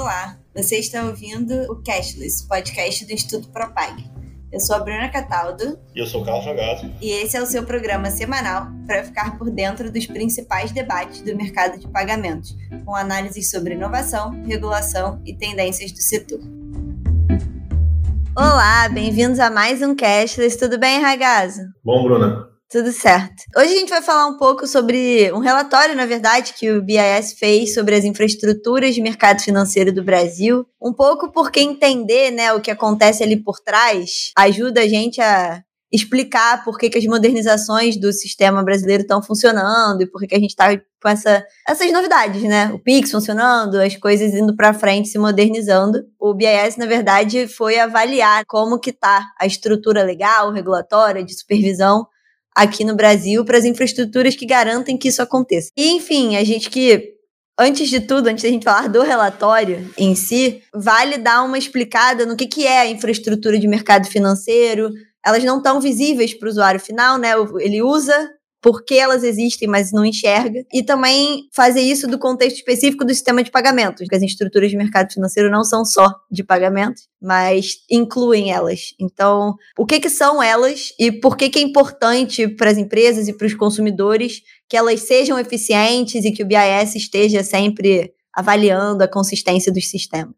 Olá, você está ouvindo o Cashless, podcast do Instituto Propag. Eu sou a Bruna Cataldo. E eu sou o Carlos Jogado. E esse é o seu programa semanal para ficar por dentro dos principais debates do mercado de pagamentos, com análises sobre inovação, regulação e tendências do setor. Olá, bem-vindos a mais um Cashless. Tudo bem, Ragazzo? Bom, Bruna. Tudo certo. Hoje a gente vai falar um pouco sobre um relatório, na verdade, que o BIS fez sobre as infraestruturas de mercado financeiro do Brasil. Um pouco porque entender né, o que acontece ali por trás ajuda a gente a explicar por que, que as modernizações do sistema brasileiro estão funcionando e por que, que a gente está com essa, essas novidades, né? O Pix funcionando, as coisas indo para frente, se modernizando. O BIS, na verdade, foi avaliar como que está a estrutura legal, regulatória, de supervisão aqui no Brasil para as infraestruturas que garantem que isso aconteça. E, enfim, a gente que antes de tudo, antes da gente falar do relatório em si, vale dar uma explicada no que, que é a infraestrutura de mercado financeiro. Elas não estão visíveis para o usuário final, né? Ele usa por que elas existem, mas não enxerga, e também fazer isso do contexto específico do sistema de pagamentos, porque as estruturas de mercado financeiro não são só de pagamentos, mas incluem elas. Então, o que, que são elas e por que, que é importante para as empresas e para os consumidores que elas sejam eficientes e que o BIS esteja sempre avaliando a consistência dos sistemas?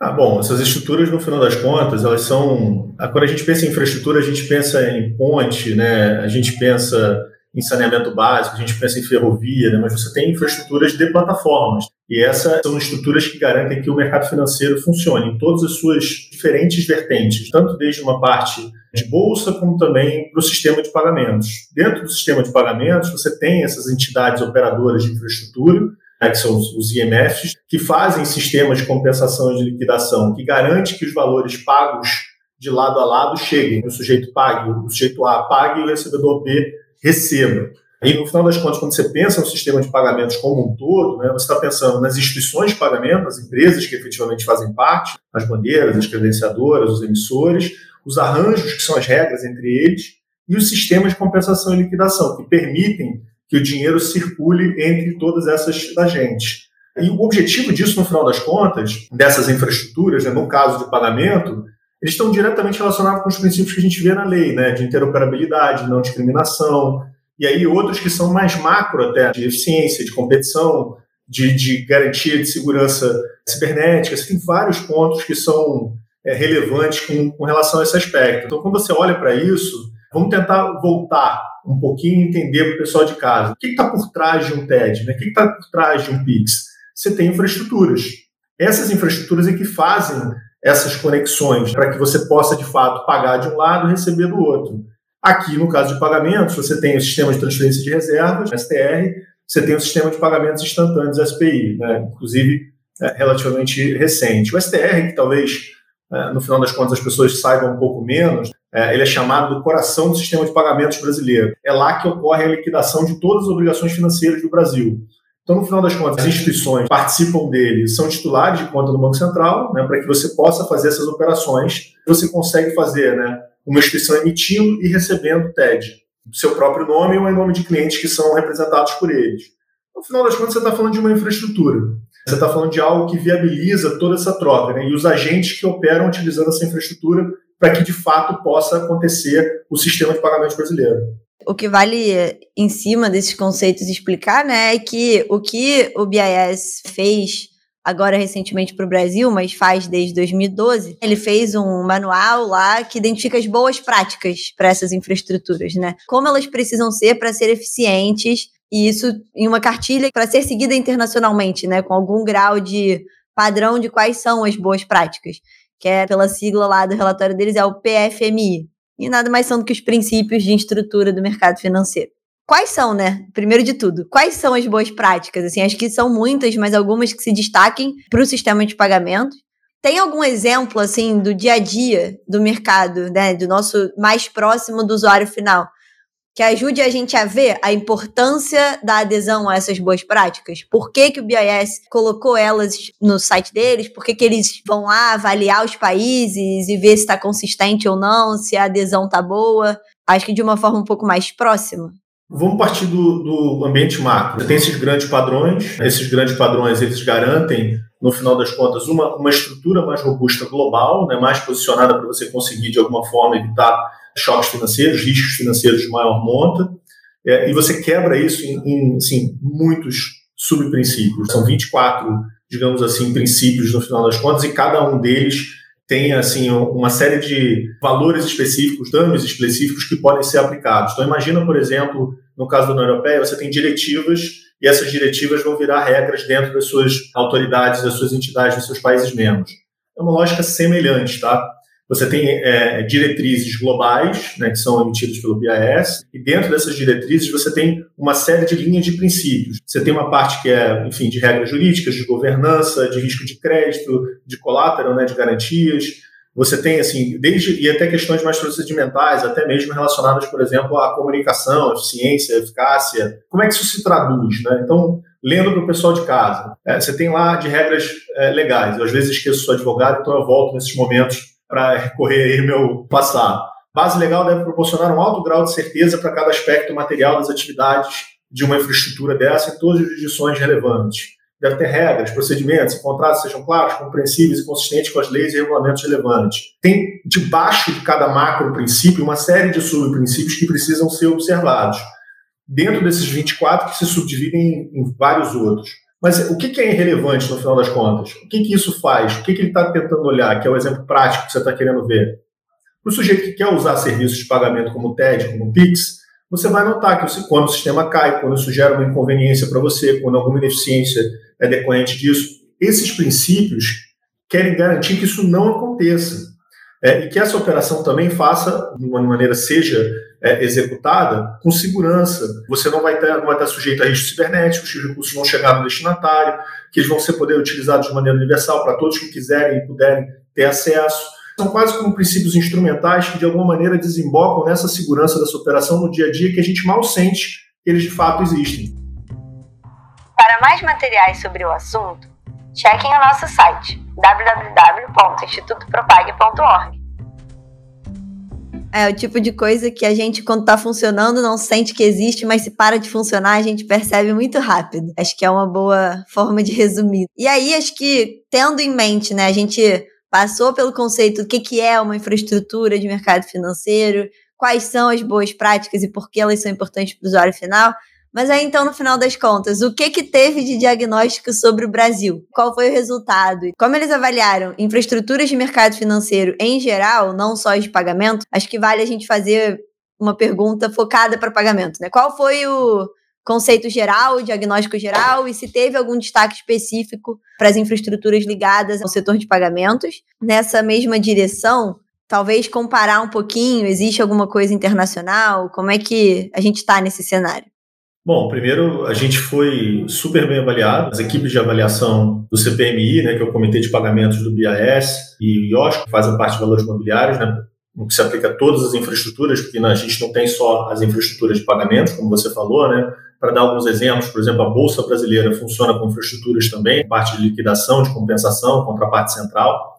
Ah, bom, essas estruturas, no final das contas, elas são. Quando a gente pensa em infraestrutura, a gente pensa em ponte, né? a gente pensa em saneamento básico, a gente pensa em ferrovia, né, mas você tem infraestruturas de plataformas. E essas são estruturas que garantem que o mercado financeiro funcione em todas as suas diferentes vertentes, tanto desde uma parte de bolsa, como também para o sistema de pagamentos. Dentro do sistema de pagamentos, você tem essas entidades operadoras de infraestrutura, né, que são os IMFs, que fazem sistemas de compensação e de liquidação, que garante que os valores pagos de lado a lado cheguem. O sujeito pague, o sujeito A pague e o recebedor B receba. E no final das contas, quando você pensa no sistema de pagamentos como um todo, né, você está pensando nas instituições de pagamento, nas empresas que efetivamente fazem parte, as bandeiras, as credenciadoras, os emissores, os arranjos, que são as regras entre eles, e os sistemas de compensação e liquidação, que permitem que o dinheiro circule entre todas essas agentes. E o objetivo disso, no final das contas, dessas infraestruturas, né, no caso de pagamento, eles estão diretamente relacionados com os princípios que a gente vê na lei, né, de interoperabilidade, não discriminação, e aí outros que são mais macro até, de eficiência, de competição, de, de garantia de segurança cibernética. Você tem vários pontos que são é, relevantes com, com relação a esse aspecto. Então, quando você olha para isso, vamos tentar voltar um pouquinho e entender para o pessoal de casa. O que está por trás de um TED? Né? O que está por trás de um PIX? Você tem infraestruturas. Essas infraestruturas é que fazem essas conexões para que você possa, de fato, pagar de um lado e receber do outro. Aqui, no caso de pagamentos, você tem o sistema de transferência de reservas, STR, você tem o sistema de pagamentos instantâneos, SPI, né? inclusive é, relativamente recente. O STR, que talvez, é, no final das contas, as pessoas saibam um pouco menos, é, ele é chamado do coração do sistema de pagamentos brasileiro. É lá que ocorre a liquidação de todas as obrigações financeiras do Brasil. Então, no final das contas, as instituições participam dele, são titulares de conta do Banco Central, né, para que você possa fazer essas operações. Você consegue fazer né, uma instituição emitindo e recebendo TED, do seu próprio nome ou em nome de clientes que são representados por eles. No final das contas, você está falando de uma infraestrutura. Você está falando de algo que viabiliza toda essa troca, né, e os agentes que operam utilizando essa infraestrutura para que, de fato, possa acontecer o sistema de pagamentos brasileiro. O que vale em cima desses conceitos explicar, né, é que o que o BIS fez agora recentemente para o Brasil, mas faz desde 2012, ele fez um manual lá que identifica as boas práticas para essas infraestruturas, né? Como elas precisam ser para ser eficientes e isso em uma cartilha para ser seguida internacionalmente, né, com algum grau de padrão de quais são as boas práticas, que é pela sigla lá do relatório deles é o PFMI, e nada mais são do que os princípios de estrutura do mercado financeiro. Quais são, né? Primeiro de tudo, quais são as boas práticas? Assim, acho que são muitas, mas algumas que se destaquem para o sistema de pagamento. Tem algum exemplo, assim, do dia a dia do mercado, né? Do nosso mais próximo do usuário final, que ajude a gente a ver a importância da adesão a essas boas práticas. Por que, que o BIS colocou elas no site deles? Por que, que eles vão lá avaliar os países e ver se está consistente ou não, se a adesão está boa? Acho que de uma forma um pouco mais próxima. Vamos partir do, do ambiente macro. Tem esses grandes padrões, esses grandes padrões eles garantem, no final das contas, uma, uma estrutura mais robusta global, né, mais posicionada para você conseguir, de alguma forma, evitar choques financeiros, riscos financeiros de maior monta, é, e você quebra isso em, em assim, muitos subprincípios. São 24, digamos assim, princípios no final das contas, e cada um deles tem assim uma série de valores específicos, danos específicos que podem ser aplicados. Então imagina, por exemplo, no caso da União Europeia, você tem diretivas e essas diretivas vão virar regras dentro das suas autoridades, das suas entidades, dos seus países membros. É uma lógica semelhante, tá? Você tem é, diretrizes globais, né, que são emitidas pelo BIS, e dentro dessas diretrizes você tem uma série de linhas de princípios. Você tem uma parte que é, enfim, de regras jurídicas, de governança, de risco de crédito, de collateral, né, de garantias. Você tem, assim, desde e até questões mais procedimentais, até mesmo relacionadas, por exemplo, à comunicação, eficiência, eficácia. Como é que isso se traduz, né? Então, lendo para o pessoal de casa, é, você tem lá de regras é, legais. Eu, às vezes esqueço sou advogado, então eu volto nesses momentos para recorrer aí meu passado. Base legal deve proporcionar um alto grau de certeza para cada aspecto material das atividades de uma infraestrutura dessa em todas as jurisdições relevantes. Deve ter regras, procedimentos e contratos sejam claros, compreensíveis e consistentes com as leis e regulamentos relevantes. Tem debaixo de cada macro princípio uma série de subprincípios que precisam ser observados. Dentro desses 24 que se subdividem em vários outros. Mas o que, é irrelevante no final das contas? O que, que isso faz? O que, que ele está tentando olhar? Que é o exemplo prático que você está querendo ver. Para o sujeito que quer usar serviços de pagamento como TED, como PIX, você vai notar que quando o sistema cai, quando isso gera uma inconveniência para você, quando alguma ineficiência é decorrente disso, esses princípios querem garantir que isso não aconteça. É, e que essa operação também faça, de uma maneira seja é, executada, com segurança. Você não vai, ter, não vai estar sujeito a riscos cibernéticos, os recursos vão chegar no destinatário, que eles vão ser poder utilizados de maneira universal para todos que quiserem e puderem ter acesso. São quase como princípios instrumentais que, de alguma maneira, desembocam nessa segurança dessa operação no dia a dia que a gente mal sente que eles de fato existem. Para mais materiais sobre o assunto, chequem o nosso site www.institutopropag.org. É o tipo de coisa que a gente, quando tá funcionando, não sente que existe, mas se para de funcionar, a gente percebe muito rápido. Acho que é uma boa forma de resumir. E aí, acho que, tendo em mente, né, a gente passou pelo conceito do que, que é uma infraestrutura de mercado financeiro, quais são as boas práticas e por que elas são importantes para o usuário final. Mas aí, então, no final das contas, o que que teve de diagnóstico sobre o Brasil? Qual foi o resultado? Como eles avaliaram infraestruturas de mercado financeiro em geral, não só de pagamento? Acho que vale a gente fazer uma pergunta focada para pagamento, né? Qual foi o conceito geral, o diagnóstico geral e se teve algum destaque específico para as infraestruturas ligadas ao setor de pagamentos? Nessa mesma direção, talvez comparar um pouquinho, existe alguma coisa internacional? Como é que a gente está nesse cenário? Bom, primeiro a gente foi super bem avaliado, as equipes de avaliação do CPMI, né, que é o Comitê de Pagamentos do BIS, e o IOSC, que fazem parte de valores imobiliários, né, no que se aplica a todas as infraestruturas, porque né, a gente não tem só as infraestruturas de pagamentos, como você falou, né, para dar alguns exemplos, por exemplo, a Bolsa Brasileira funciona com infraestruturas também, parte de liquidação, de compensação, contraparte central.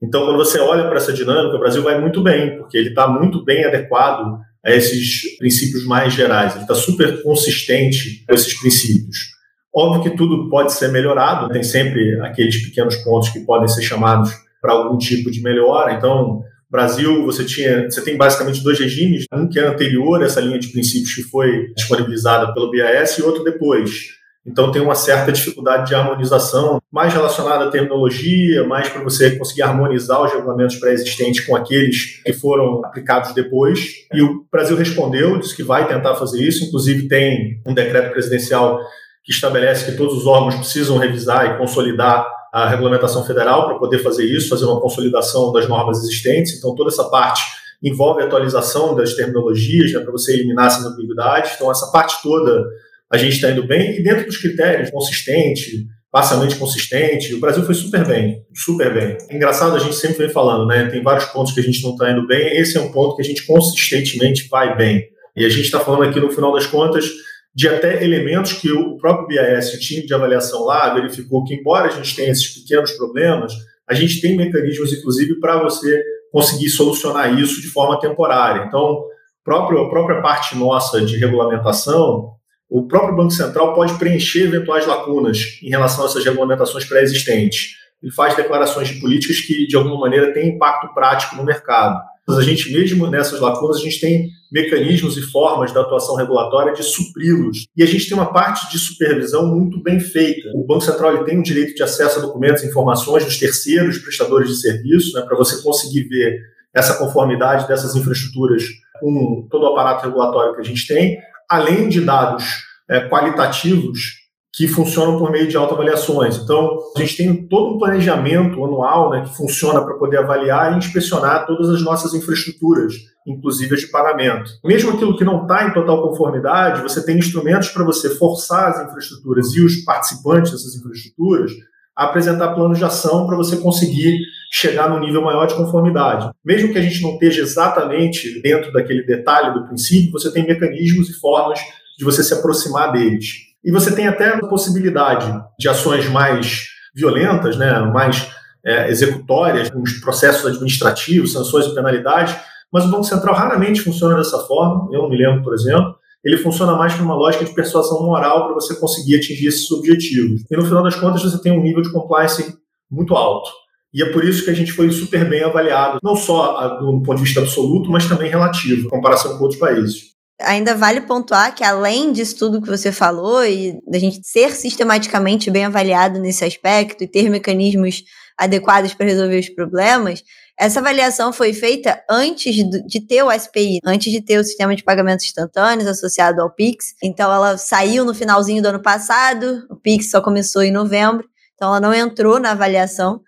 Então, quando você olha para essa dinâmica, o Brasil vai muito bem, porque ele está muito bem adequado a esses princípios mais gerais. Ele está super consistente com esses princípios. Óbvio que tudo pode ser melhorado, tem sempre aqueles pequenos pontos que podem ser chamados para algum tipo de melhora. Então, Brasil, você tinha, você tem basicamente dois regimes, um que é anterior a essa linha de princípios que foi disponibilizada pelo BIS e outro depois. Então tem uma certa dificuldade de harmonização, mais relacionada à terminologia, mais para você conseguir harmonizar os regulamentos pré-existentes com aqueles que foram aplicados depois. E o Brasil respondeu, disse que vai tentar fazer isso. Inclusive tem um decreto presidencial que estabelece que todos os órgãos precisam revisar e consolidar a regulamentação federal para poder fazer isso, fazer uma consolidação das normas existentes. Então toda essa parte envolve atualização das terminologias né, para você eliminar essas ambiguidades. Então essa parte toda a gente está indo bem, e dentro dos critérios, consistente, parcialmente consistente, o Brasil foi super bem, super bem. Engraçado, a gente sempre vem falando, né? Tem vários pontos que a gente não está indo bem, esse é um ponto que a gente consistentemente vai bem. E a gente está falando aqui, no final das contas, de até elementos que o próprio BIS, o time de avaliação lá, verificou que, embora a gente tenha esses pequenos problemas, a gente tem mecanismos, inclusive, para você conseguir solucionar isso de forma temporária. Então, próprio, a própria parte nossa de regulamentação, o próprio Banco Central pode preencher eventuais lacunas em relação a essas regulamentações pré-existentes. Ele faz declarações de políticas que, de alguma maneira, têm impacto prático no mercado. Mas a gente, mesmo nessas lacunas, a gente tem mecanismos e formas da atuação regulatória de supri-los. E a gente tem uma parte de supervisão muito bem feita. O Banco Central ele tem o direito de acesso a documentos e informações dos terceiros prestadores de serviço, né, para você conseguir ver essa conformidade dessas infraestruturas com todo o aparato regulatório que a gente tem, além de dados é, qualitativos que funcionam por meio de autoavaliações. Então, a gente tem todo um planejamento anual né, que funciona para poder avaliar e inspecionar todas as nossas infraestruturas, inclusive as de pagamento. Mesmo aquilo que não está em total conformidade, você tem instrumentos para você forçar as infraestruturas e os participantes dessas infraestruturas a apresentar planos de ação para você conseguir chegar no nível maior de conformidade. Mesmo que a gente não esteja exatamente dentro daquele detalhe do princípio, você tem mecanismos e formas de você se aproximar deles. E você tem até a possibilidade de ações mais violentas, né, mais é, executórias, os processos administrativos, sanções e penalidades, mas o Banco Central raramente funciona dessa forma. Eu não me lembro, por exemplo. Ele funciona mais por uma lógica de persuasão moral para você conseguir atingir esses objetivos. E no final das contas, você tem um nível de compliance muito alto. E é por isso que a gente foi super bem avaliado, não só do ponto de vista absoluto, mas também relativo, em comparação com outros países. Ainda vale pontuar que, além disso tudo que você falou, e da gente ser sistematicamente bem avaliado nesse aspecto e ter mecanismos adequados para resolver os problemas, essa avaliação foi feita antes de ter o SPI, antes de ter o sistema de pagamentos instantâneos associado ao Pix. Então, ela saiu no finalzinho do ano passado, o Pix só começou em novembro, então ela não entrou na avaliação.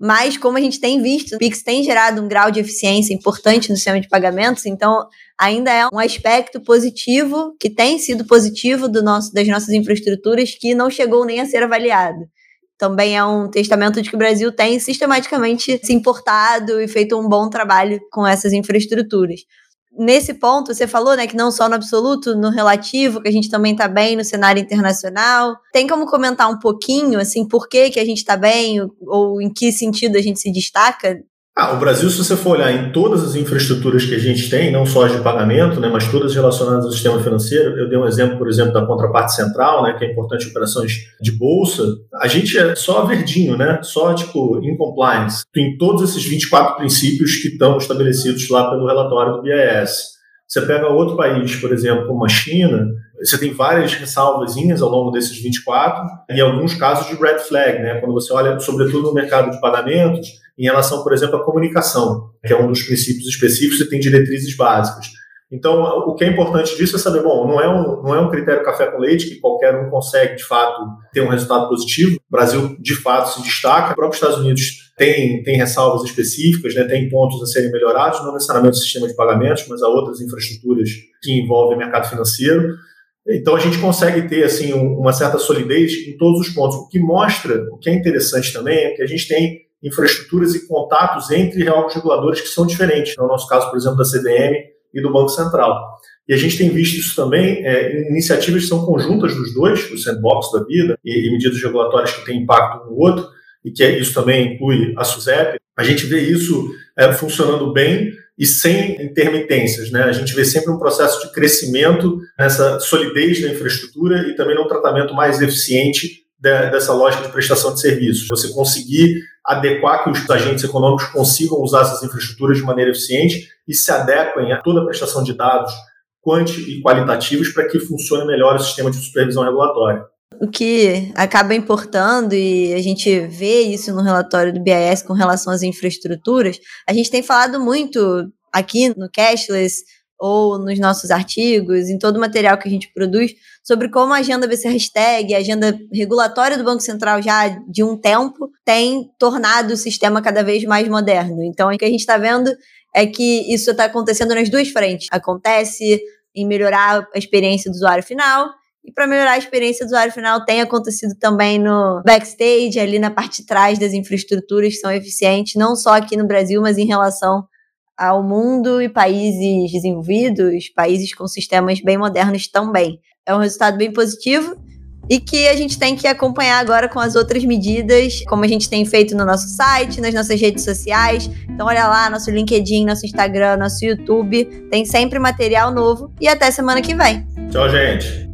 Mas, como a gente tem visto, o Pix tem gerado um grau de eficiência importante no sistema de pagamentos, então ainda é um aspecto positivo, que tem sido positivo do nosso, das nossas infraestruturas, que não chegou nem a ser avaliado. Também é um testamento de que o Brasil tem sistematicamente se importado e feito um bom trabalho com essas infraestruturas nesse ponto, você falou, né, que não só no absoluto, no relativo, que a gente também está bem no cenário internacional. Tem como comentar um pouquinho, assim, por que, que a gente está bem, ou, ou em que sentido a gente se destaca ah, o Brasil, se você for olhar em todas as infraestruturas que a gente tem, não só as de pagamento, né, mas todas relacionadas ao sistema financeiro, eu dei um exemplo, por exemplo, da contraparte central, né, que é importante em operações de bolsa, a gente é só verdinho, né, só tipo in compliance, em todos esses 24 princípios que estão estabelecidos lá pelo relatório do BIS. Você pega outro país, por exemplo, como a China, você tem várias ressalvazinhas ao longo desses 24 e alguns casos de red flag, né? Quando você olha, sobretudo no mercado de pagamentos, em relação, por exemplo, à comunicação, que é um dos princípios específicos e tem diretrizes básicas. Então, o que é importante disso é saber, bom, não é um, não é um critério café com leite que qualquer um consegue, de fato, ter um resultado positivo. O Brasil, de fato, se destaca. O próprio Estados Unidos tem, tem ressalvas específicas, né, tem pontos a serem melhorados, não necessariamente o sistema de pagamentos, mas há outras infraestruturas que envolvem mercado financeiro. Então a gente consegue ter assim uma certa solidez em todos os pontos, o que mostra, o que é interessante também é que a gente tem infraestruturas e contatos entre órgãos reguladores que são diferentes, no nosso caso, por exemplo, da CVM e do Banco Central. E a gente tem visto isso também é, em iniciativas que são conjuntas dos dois, o sandbox da vida e, e medidas regulatórias que têm impacto no outro, e que é, isso também inclui a SUSEP. A gente vê isso é, funcionando bem e sem intermitências. Né? A gente vê sempre um processo de crescimento nessa solidez da infraestrutura e também num tratamento mais eficiente dessa lógica de prestação de serviços. Você conseguir adequar que os agentes econômicos consigam usar essas infraestruturas de maneira eficiente e se adequem a toda a prestação de dados quanti e qualitativos para que funcione melhor o sistema de supervisão regulatória. O que acaba importando, e a gente vê isso no relatório do BIS com relação às infraestruturas, a gente tem falado muito aqui no Cashless ou nos nossos artigos, em todo o material que a gente produz, sobre como a agenda BC Hashtag, a agenda regulatória do Banco Central já de um tempo, tem tornado o sistema cada vez mais moderno. Então, o que a gente está vendo é que isso está acontecendo nas duas frentes. Acontece em melhorar a experiência do usuário final, e para melhorar a experiência do usuário final, tem acontecido também no backstage, ali na parte de trás das infraestruturas que são eficientes, não só aqui no Brasil, mas em relação ao mundo e países desenvolvidos, países com sistemas bem modernos também. É um resultado bem positivo, e que a gente tem que acompanhar agora com as outras medidas, como a gente tem feito no nosso site, nas nossas redes sociais. Então olha lá, nosso LinkedIn, nosso Instagram, nosso YouTube, tem sempre material novo e até semana que vem. Tchau, gente.